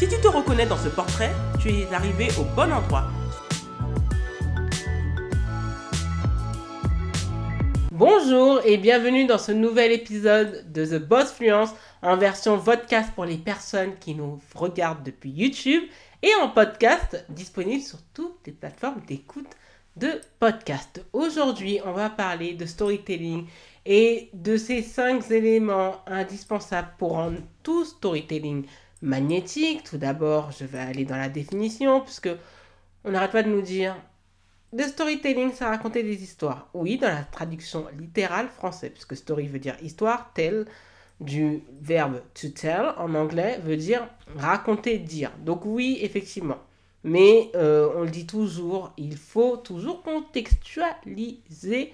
Si tu te reconnais dans ce portrait, tu es arrivé au bon endroit. Bonjour et bienvenue dans ce nouvel épisode de The Boss Fluence en version podcast pour les personnes qui nous regardent depuis YouTube et en podcast disponible sur toutes les plateformes d'écoute de podcast. Aujourd'hui, on va parler de storytelling et de ces cinq éléments indispensables pour rendre tout storytelling magnétique. Tout d'abord, je vais aller dans la définition puisque on n'arrête pas de nous dire le storytelling, ça raconter des histoires. Oui, dans la traduction littérale française, puisque story veut dire histoire, tell du verbe to tell en anglais veut dire raconter, dire. Donc oui, effectivement, mais euh, on le dit toujours, il faut toujours contextualiser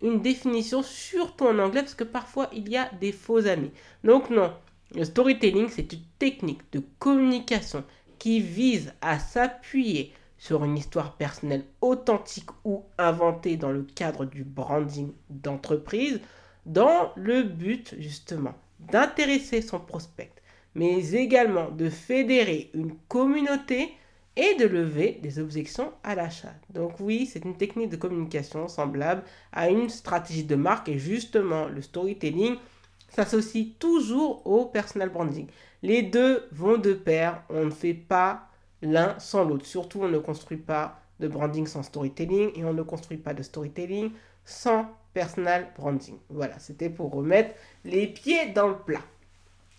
une définition, surtout en anglais, parce que parfois il y a des faux amis. Donc non, le storytelling, c'est une technique de communication qui vise à s'appuyer sur une histoire personnelle authentique ou inventée dans le cadre du branding d'entreprise, dans le but justement d'intéresser son prospect, mais également de fédérer une communauté et de lever des objections à l'achat. Donc oui, c'est une technique de communication semblable à une stratégie de marque et justement le storytelling s'associe toujours au personal branding. Les deux vont de pair, on ne fait pas l'un sans l'autre. Surtout, on ne construit pas de branding sans storytelling et on ne construit pas de storytelling sans personal branding. Voilà, c'était pour remettre les pieds dans le plat.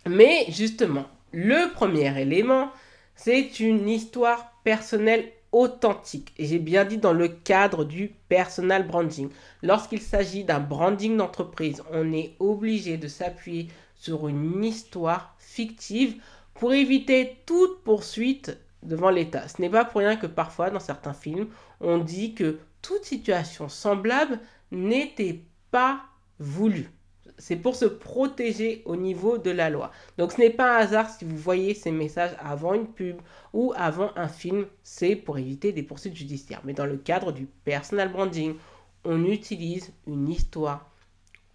Mais justement, le premier élément, c'est une histoire personnelle authentique. Et j'ai bien dit dans le cadre du personal branding. Lorsqu'il s'agit d'un branding d'entreprise, on est obligé de s'appuyer sur une histoire fictive pour éviter toute poursuite devant l'État. Ce n'est pas pour rien que parfois dans certains films, on dit que toute situation semblable n'était pas voulue c'est pour se protéger au niveau de la loi. Donc ce n'est pas un hasard si vous voyez ces messages avant une pub ou avant un film, c'est pour éviter des poursuites judiciaires. Mais dans le cadre du personal branding, on utilise une histoire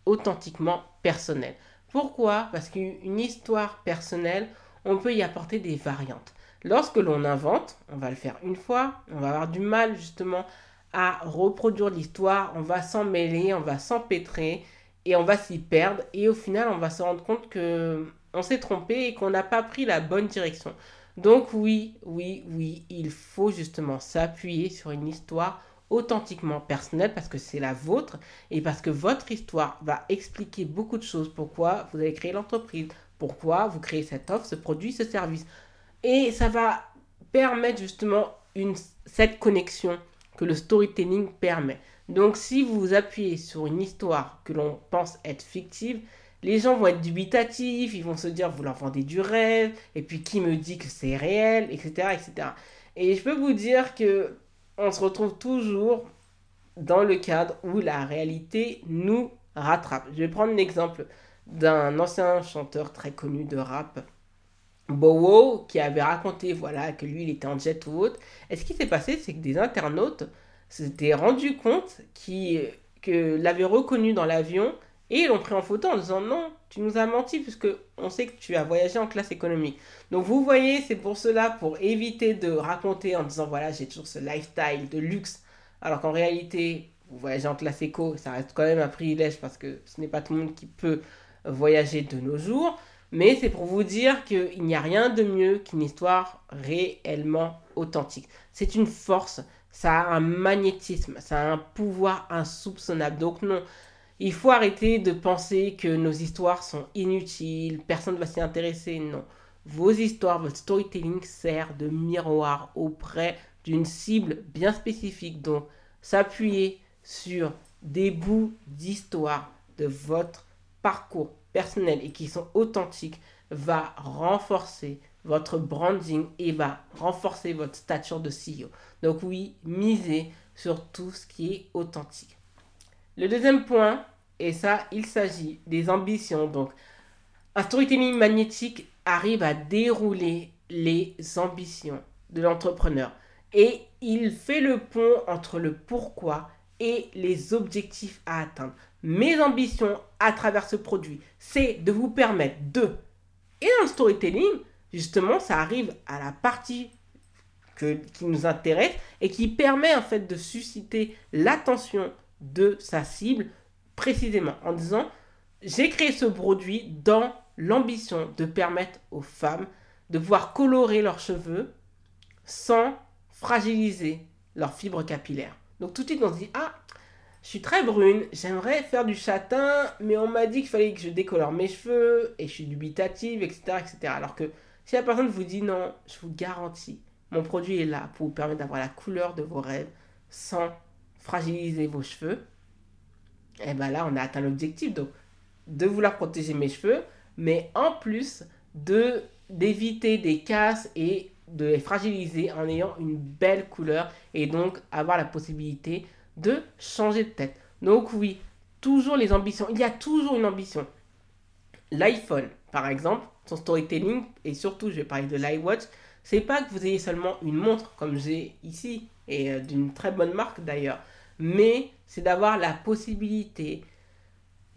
authentiquement personnelle. Pourquoi? Parce qu'une histoire personnelle, on peut y apporter des variantes. Lorsque l'on invente, on va le faire une fois, on va avoir du mal justement à reproduire l'histoire, on va s'en mêler, on va s'empêtrer et on va s'y perdre et au final on va se rendre compte que on s'est trompé et qu'on n'a pas pris la bonne direction. Donc oui, oui, oui, il faut justement s'appuyer sur une histoire authentiquement personnelle parce que c'est la vôtre et parce que votre histoire va expliquer beaucoup de choses. Pourquoi vous avez créé l'entreprise, pourquoi vous créez cette offre, ce produit, ce service? Et ça va permettre justement cette connexion que le storytelling permet. Donc si vous vous appuyez sur une histoire que l'on pense être fictive, les gens vont être dubitatifs, ils vont se dire vous leur vendez du rêve, et puis qui me dit que c'est réel, etc., etc. Et je peux vous dire que on se retrouve toujours dans le cadre où la réalité nous rattrape. Je vais prendre l'exemple d'un ancien chanteur très connu de rap, Bowo, qui avait raconté voilà que lui il était en jet ou autre. Et ce qui s'est passé, c'est que des internautes s'était rendu compte qu'il que l'avait reconnu dans l'avion et ils l'ont pris en photo en disant non, tu nous as menti puisque on sait que tu as voyagé en classe économique. Donc vous voyez, c'est pour cela, pour éviter de raconter en disant voilà, j'ai toujours ce lifestyle de luxe, alors qu'en réalité, vous voyagez en classe éco, ça reste quand même un privilège parce que ce n'est pas tout le monde qui peut voyager de nos jours. Mais c'est pour vous dire qu'il n'y a rien de mieux qu'une histoire réellement authentique. C'est une force, ça a un magnétisme, ça a un pouvoir insoupçonnable. Donc non, il faut arrêter de penser que nos histoires sont inutiles, personne ne va s'y intéresser. Non, vos histoires, votre storytelling sert de miroir auprès d'une cible bien spécifique. Donc s'appuyer sur des bouts d'histoire de votre parcours personnel et qui sont authentiques va renforcer votre branding et va renforcer votre stature de CEO. Donc oui, misez sur tout ce qui est authentique. Le deuxième point, et ça, il s'agit des ambitions. Donc, un storytelling magnétique arrive à dérouler les ambitions de l'entrepreneur. Et il fait le pont entre le pourquoi et les objectifs à atteindre. Mes ambitions à travers ce produit, c'est de vous permettre de... Et dans le storytelling, justement, ça arrive à la partie qui nous intéresse et qui permet en fait de susciter l'attention de sa cible précisément en disant j'ai créé ce produit dans l'ambition de permettre aux femmes de pouvoir colorer leurs cheveux sans fragiliser leurs fibres capillaires. Donc tout de suite on se dit ah je suis très brune, j'aimerais faire du châtain, mais on m'a dit qu'il fallait que je décolore mes cheveux et je suis dubitative, etc., etc. Alors que si la personne vous dit non, je vous garantis, mon produit est là pour vous permettre d'avoir la couleur de vos rêves sans fragiliser vos cheveux. Et bien là, on a atteint l'objectif de vouloir protéger mes cheveux, mais en plus de d'éviter des casses et de les fragiliser en ayant une belle couleur et donc avoir la possibilité de changer de tête. Donc oui, toujours les ambitions. Il y a toujours une ambition. L'iPhone, par exemple, son storytelling, et surtout je vais parler de l'iWatch, c'est pas que vous ayez seulement une montre comme j'ai ici, et euh, d'une très bonne marque d'ailleurs, mais c'est d'avoir la possibilité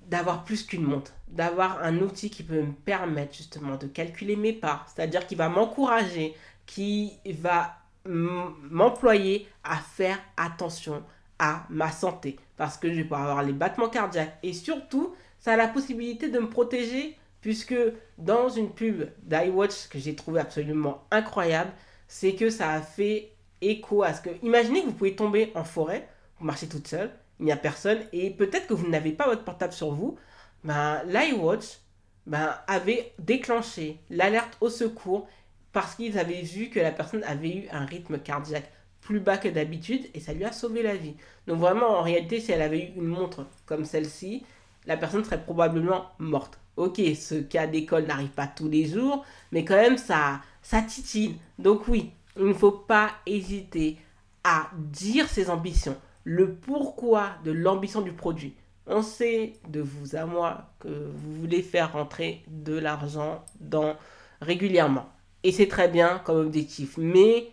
d'avoir plus qu'une montre, d'avoir un outil qui peut me permettre justement de calculer mes pas, c'est-à-dire qui va m'encourager, qui va m'employer à faire attention à ma santé, parce que je vais pouvoir avoir les battements cardiaques et surtout, ça a la possibilité de me protéger puisque dans une pub d'iWatch que j'ai trouvé absolument incroyable, c'est que ça a fait écho à ce que... Imaginez que vous pouvez tomber en forêt, vous marchez toute seule, il n'y a personne, et peut-être que vous n'avez pas votre portable sur vous, ben, l'iWatch ben, avait déclenché l'alerte au secours parce qu'ils avaient vu que la personne avait eu un rythme cardiaque plus bas que d'habitude et ça lui a sauvé la vie. Donc vraiment, en réalité, si elle avait eu une montre comme celle-ci, la personne serait probablement morte. Ok, ce cas d'école n'arrive pas tous les jours, mais quand même, ça, ça titille. Donc oui, il ne faut pas hésiter à dire ses ambitions, le pourquoi de l'ambition du produit. On sait de vous à moi que vous voulez faire rentrer de l'argent dans régulièrement. Et c'est très bien comme objectif, mais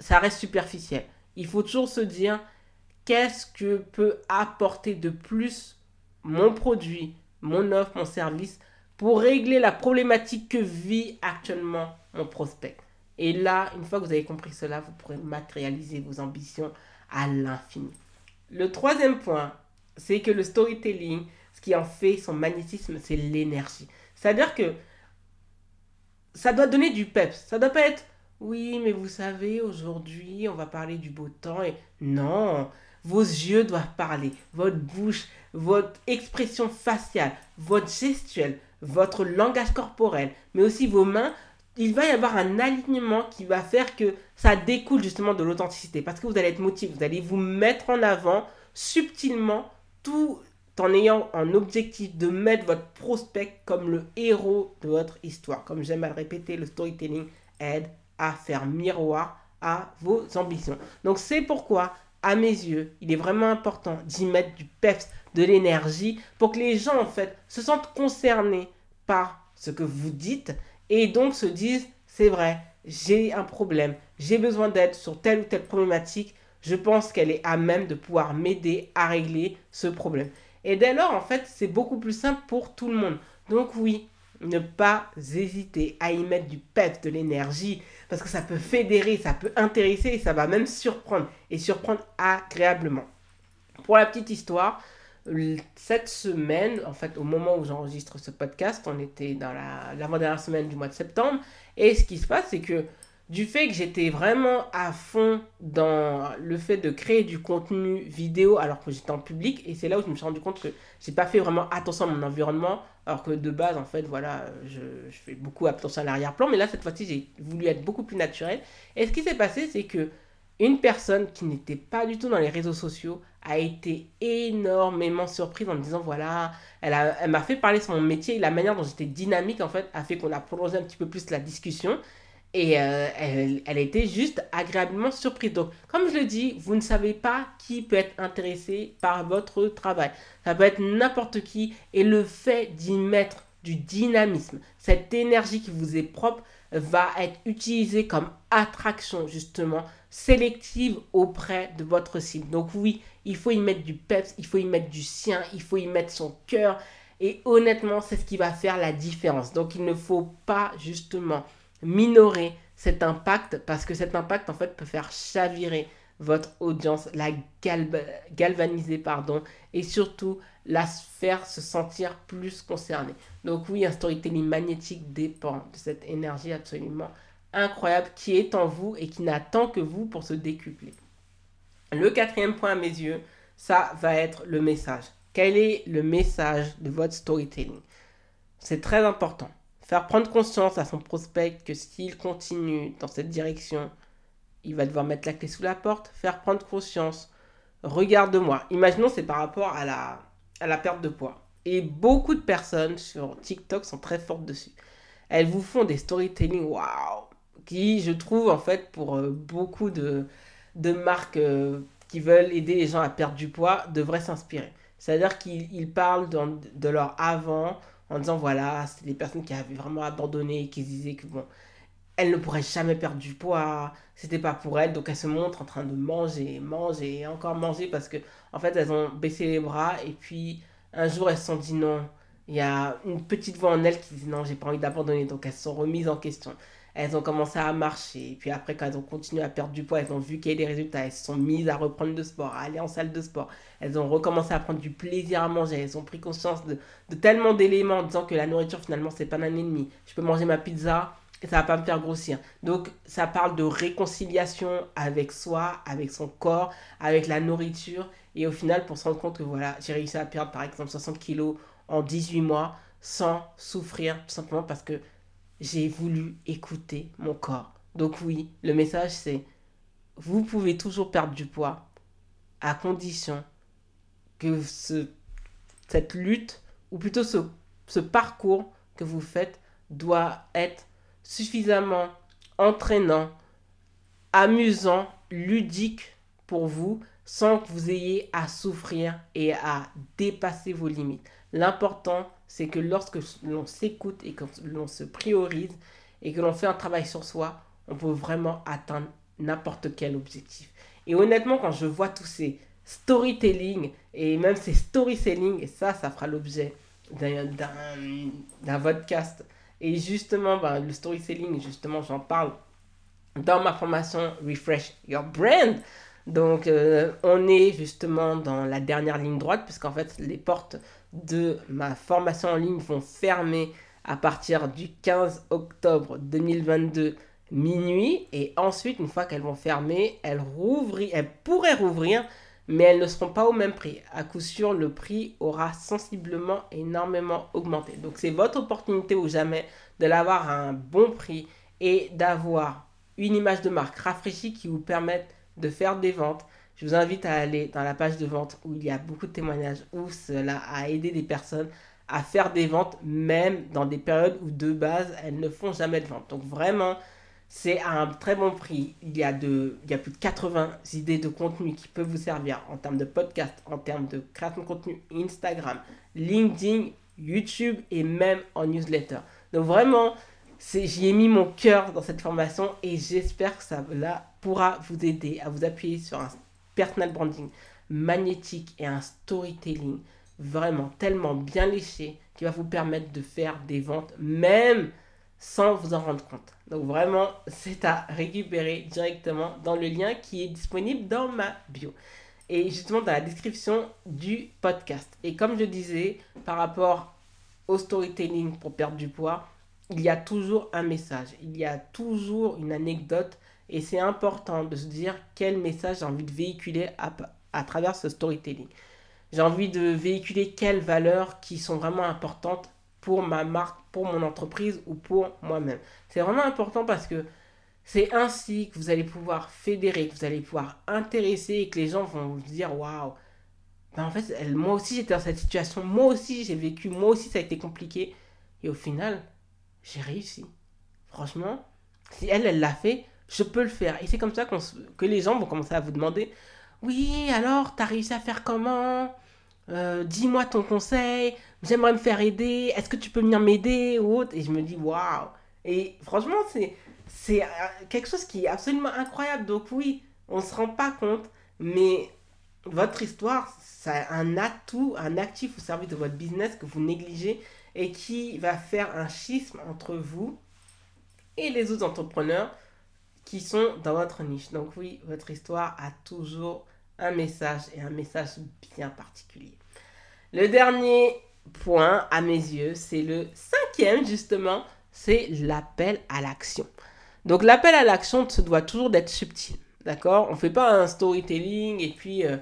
ça reste superficiel. Il faut toujours se dire qu'est-ce que peut apporter de plus mon produit, mon offre, mon service pour régler la problématique que vit actuellement mon prospect. Et là, une fois que vous avez compris cela, vous pourrez matérialiser vos ambitions à l'infini. Le troisième point, c'est que le storytelling, ce qui en fait son magnétisme, c'est l'énergie. C'est-à-dire que ça doit donner du peps. Ça doit pas être, oui, mais vous savez, aujourd'hui, on va parler du beau temps. Et non, vos yeux doivent parler, votre bouche, votre expression faciale, votre gestuelle, votre langage corporel, mais aussi vos mains. Il va y avoir un alignement qui va faire que ça découle justement de l'authenticité. Parce que vous allez être motivé, vous allez vous mettre en avant subtilement tout en ayant un objectif de mettre votre prospect comme le héros de votre histoire. Comme j'aime à le répéter, le storytelling aide à faire miroir à vos ambitions. Donc c'est pourquoi à mes yeux, il est vraiment important d'y mettre du peps, de l'énergie, pour que les gens, en fait, se sentent concernés par ce que vous dites et donc se disent, c'est vrai, j'ai un problème, j'ai besoin d'aide sur telle ou telle problématique, je pense qu'elle est à même de pouvoir m'aider à régler ce problème. Et dès lors, en fait, c'est beaucoup plus simple pour tout le monde. Donc oui, ne pas hésiter à y mettre du peps, de l'énergie, parce que ça peut fédérer, ça peut intéresser et ça va même surprendre, et surprendre agréablement. Pour la petite histoire, cette semaine, en fait, au moment où j'enregistre ce podcast, on était dans l'avant-dernière semaine du mois de septembre, et ce qui se passe, c'est que du fait que j'étais vraiment à fond dans le fait de créer du contenu vidéo alors que j'étais en public, et c'est là où je me suis rendu compte que j'ai pas fait vraiment attention à mon environnement, alors que de base, en fait, voilà, je, fais beaucoup attention à l'arrière-plan, mais là, cette fois-ci, j'ai voulu être beaucoup plus naturel. Et ce qui s'est passé, c'est que une personne qui n'était pas du tout dans les réseaux sociaux a été énormément surprise en me disant voilà, elle, elle m'a fait parler sur mon métier et la manière dont j'étais dynamique en fait a fait qu'on a prolongé un petit peu plus la discussion Et euh, elle, elle était juste agréablement surprise. Donc, comme je le dis, vous ne savez pas qui peut être intéressé par votre travail. Ça peut être n'importe qui. Et le fait d'y mettre du dynamisme, cette énergie qui vous est propre, va être utilisée comme attraction justement sélective auprès de votre cible. Donc oui, il faut y mettre du peps, il faut y mettre du sien, il faut y mettre son cœur. Et honnêtement, c'est ce qui va faire la différence. Donc il ne faut pas justement minorer cet impact parce que cet impact en fait peut faire chavirer votre audience, la galvaniser pardon et surtout la faire se sentir plus concernée. Donc oui, un storytelling magnétique dépend de cette énergie absolument incroyable qui est en vous et qui n'attend que vous pour se décupler. Le quatrième point à mes yeux, ça va être le message. Quel est le message de votre storytelling? C'est très important. Faire prendre conscience à son prospect que s'il continue dans cette direction, il va devoir mettre la clé sous la porte, faire prendre conscience. Regarde-moi. Imaginons c'est par rapport à la, à la perte de poids. Et beaucoup de personnes sur TikTok sont très fortes dessus. Elles vous font des storytelling, waouh, qui, je trouve, en fait, pour euh, beaucoup de, de marques euh, qui veulent aider les gens à perdre du poids, devraient s'inspirer. C'est-à-dire qu'ils parlent de leur avant en disant, voilà, c'est des personnes qui avaient vraiment abandonné, qui disaient que, bon, elles ne pourraient jamais perdre du poids, c'était pas pour elles, donc elles se montrent en train de manger, manger encore manger parce que, en fait, elles ont baissé les bras et puis un jour elles se sont dit non. Il y a une petite voix en elles qui dit non, j'ai pas envie d'abandonner, donc elles se sont remises en question. Elles ont commencé à marcher, puis après, quand elles ont continué à perdre du poids, elles ont vu qu'il y a des résultats, elles se sont mises à reprendre le sport, à aller en salle de sport. Elles ont recommencé à prendre du plaisir à manger, elles ont pris conscience de, de tellement d'éléments en disant que la nourriture finalement c'est pas un ennemi. Je peux manger ma pizza, et ça va pas me faire grossir. Donc ça parle de réconciliation avec soi, avec son corps, avec la nourriture et au final pour se rendre compte que voilà, j'ai réussi à perdre par exemple 60 kilos en 18 mois sans souffrir tout simplement parce que j'ai voulu écouter mon corps. Donc oui, le message c'est vous pouvez toujours perdre du poids à condition que ce, cette lutte ou plutôt ce, ce parcours que vous faites doit être suffisamment entraînant, amusant, ludique pour vous sans que vous ayez à souffrir et à dépasser vos limites. L'important, c'est que lorsque l'on s'écoute et que l'on se priorise et que l'on fait un travail sur soi, on peut vraiment atteindre n'importe quel objectif. Et honnêtement, quand je vois tous ces storytelling et même ces storytelling, et ça, ça fera l'objet d'un podcast et justement, ben, le storytelling, justement, j'en parle dans ma formation Refresh Your Brand. Donc, euh, on est justement dans la dernière ligne droite, puisqu'en fait, les portes de ma formation en ligne vont fermer à partir du 15 octobre 2022 minuit. Et ensuite, une fois qu'elles vont fermer, elles, pourraient rouvrir mais elles ne seront pas au même prix. À coup sûr, le prix aura sensiblement énormément augmenté. Donc c'est votre opportunité ou jamais de l'avoir à un bon prix et d'avoir une image de marque rafraîchie qui vous permette de faire des ventes. Je vous invite à aller dans la page de vente où il y a beaucoup de témoignages où cela a aidé des personnes à faire des ventes même dans des périodes où de base elles ne font jamais de vente. Donc vraiment, c'est à un très bon prix. Il y, a de, il y a plus de 80 idées de contenu qui peuvent vous servir en termes de podcast, en termes de création de contenu Instagram, LinkedIn, YouTube et même en newsletter. Donc vraiment, j'y ai mis mon cœur dans cette formation et j'espère que ça pourra vous aider à vous appuyer sur un personal branding magnétique et un storytelling vraiment tellement bien léché qui va vous permettre de faire des ventes même sans vous en rendre compte. Donc vraiment, c'est à récupérer directement dans le lien qui est disponible dans ma bio. Et justement dans la description du podcast. Et comme je disais, par rapport au storytelling pour perdre du poids, il y a toujours un message, il y a toujours une anecdote. Et c'est important de se dire quel message j'ai envie de véhiculer à, à travers ce storytelling. J'ai envie de véhiculer quelles valeurs qui sont vraiment importantes pour ma marque, pour mon entreprise ou pour moi-même. C'est vraiment important parce que c'est ainsi que vous allez pouvoir fédérer, que vous allez pouvoir intéresser et que les gens vont vous dire waouh. Ben en fait, moi aussi j'étais dans cette situation, moi aussi j'ai vécu, moi aussi ça a été compliqué. Et au final, j'ai réussi. Franchement, Si elle, elle l'a fait, je peux le faire. Et c'est comme ça que les gens vont commencer à vous demander, oui, alors, t'as réussi à faire comment? Euh, Dis-moi ton conseil, j'aimerais me faire aider, est-ce que tu peux venir m'aider? Ou autre Et je me dis, waouh! Et franchement, c'est, euh, quelque chose qui est absolument incroyable. Donc oui, on ne se rend pas compte, mais votre histoire, c'est un atout, un actif au service de votre business que vous négligez et qui va faire un schisme entre vous et les autres entrepreneurs qui sont dans votre niche. Donc oui, votre histoire a toujours un message et un message bien particulier. Le dernier point à mes yeux, c'est le cinquième justement, c'est l'appel à l'action. Donc l'appel à l'action doit toujours d'être subtil. D'accord? On ne fait pas un storytelling et puis euh,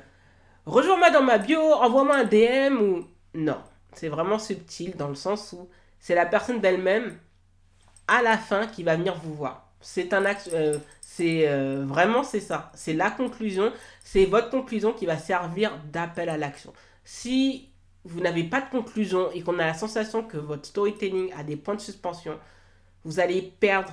rejoins-moi dans ma bio, envoie-moi un DM ou. Non. C'est vraiment subtil dans le sens où c'est la personne d'elle-même à la fin qui va venir vous voir. C'est un. Euh, c'est euh, vraiment c'est ça. C'est la conclusion. C'est votre conclusion qui va servir d'appel à l'action. Si vous n'avez pas de conclusion et qu'on a la sensation que votre storytelling a des points de suspension, vous allez perdre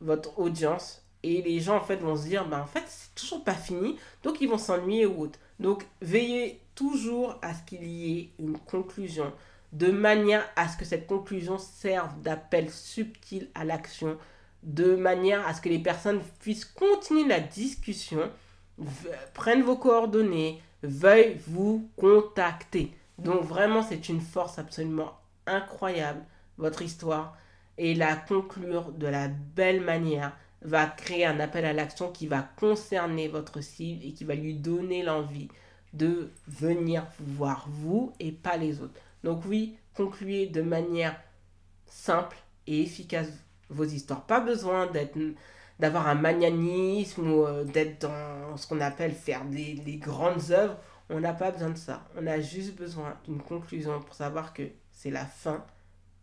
votre audience et les gens en fait vont se dire bah en fait c'est toujours pas fini donc ils vont s'ennuyer ou autre. Donc veillez toujours à ce qu'il y ait une conclusion de manière à ce que cette conclusion serve d'appel subtil à l'action de manière à ce que les personnes puissent continuer la discussion, prennent vos coordonnées, veuillent vous contacter. Donc vraiment c'est une force absolument incroyable votre histoire et la conclure de la belle manière va créer un appel à l'action qui va concerner votre cible et qui va lui donner l'envie de venir voir vous et pas les autres. Donc oui, concluez de manière simple et efficace vos histoires. Pas besoin d'être d'avoir un magnanimisme ou euh, d'être dans ce qu'on appelle faire des, des grandes œuvres. On n'a pas besoin de ça. On a juste besoin d'une conclusion pour savoir que c'est la fin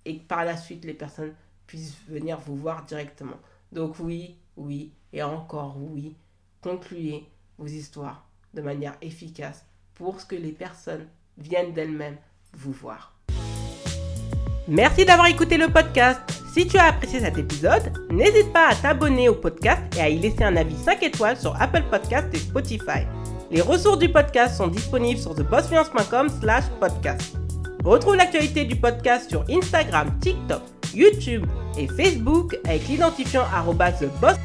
et que par la suite les personnes puissent venir vous voir directement. Donc oui, oui et encore oui, concluez vos histoires de manière efficace pour que les personnes viennent d'elles-mêmes vous voir. Merci d'avoir écouté le podcast. Si tu as cet épisode, n'hésite pas à t'abonner au podcast et à y laisser un avis 5 étoiles sur Apple Podcast et Spotify. Les ressources du podcast sont disponibles sur thebossfluence.com slash podcast. Retrouve l'actualité du podcast sur Instagram, TikTok, YouTube et Facebook avec l'identifiant TheBoss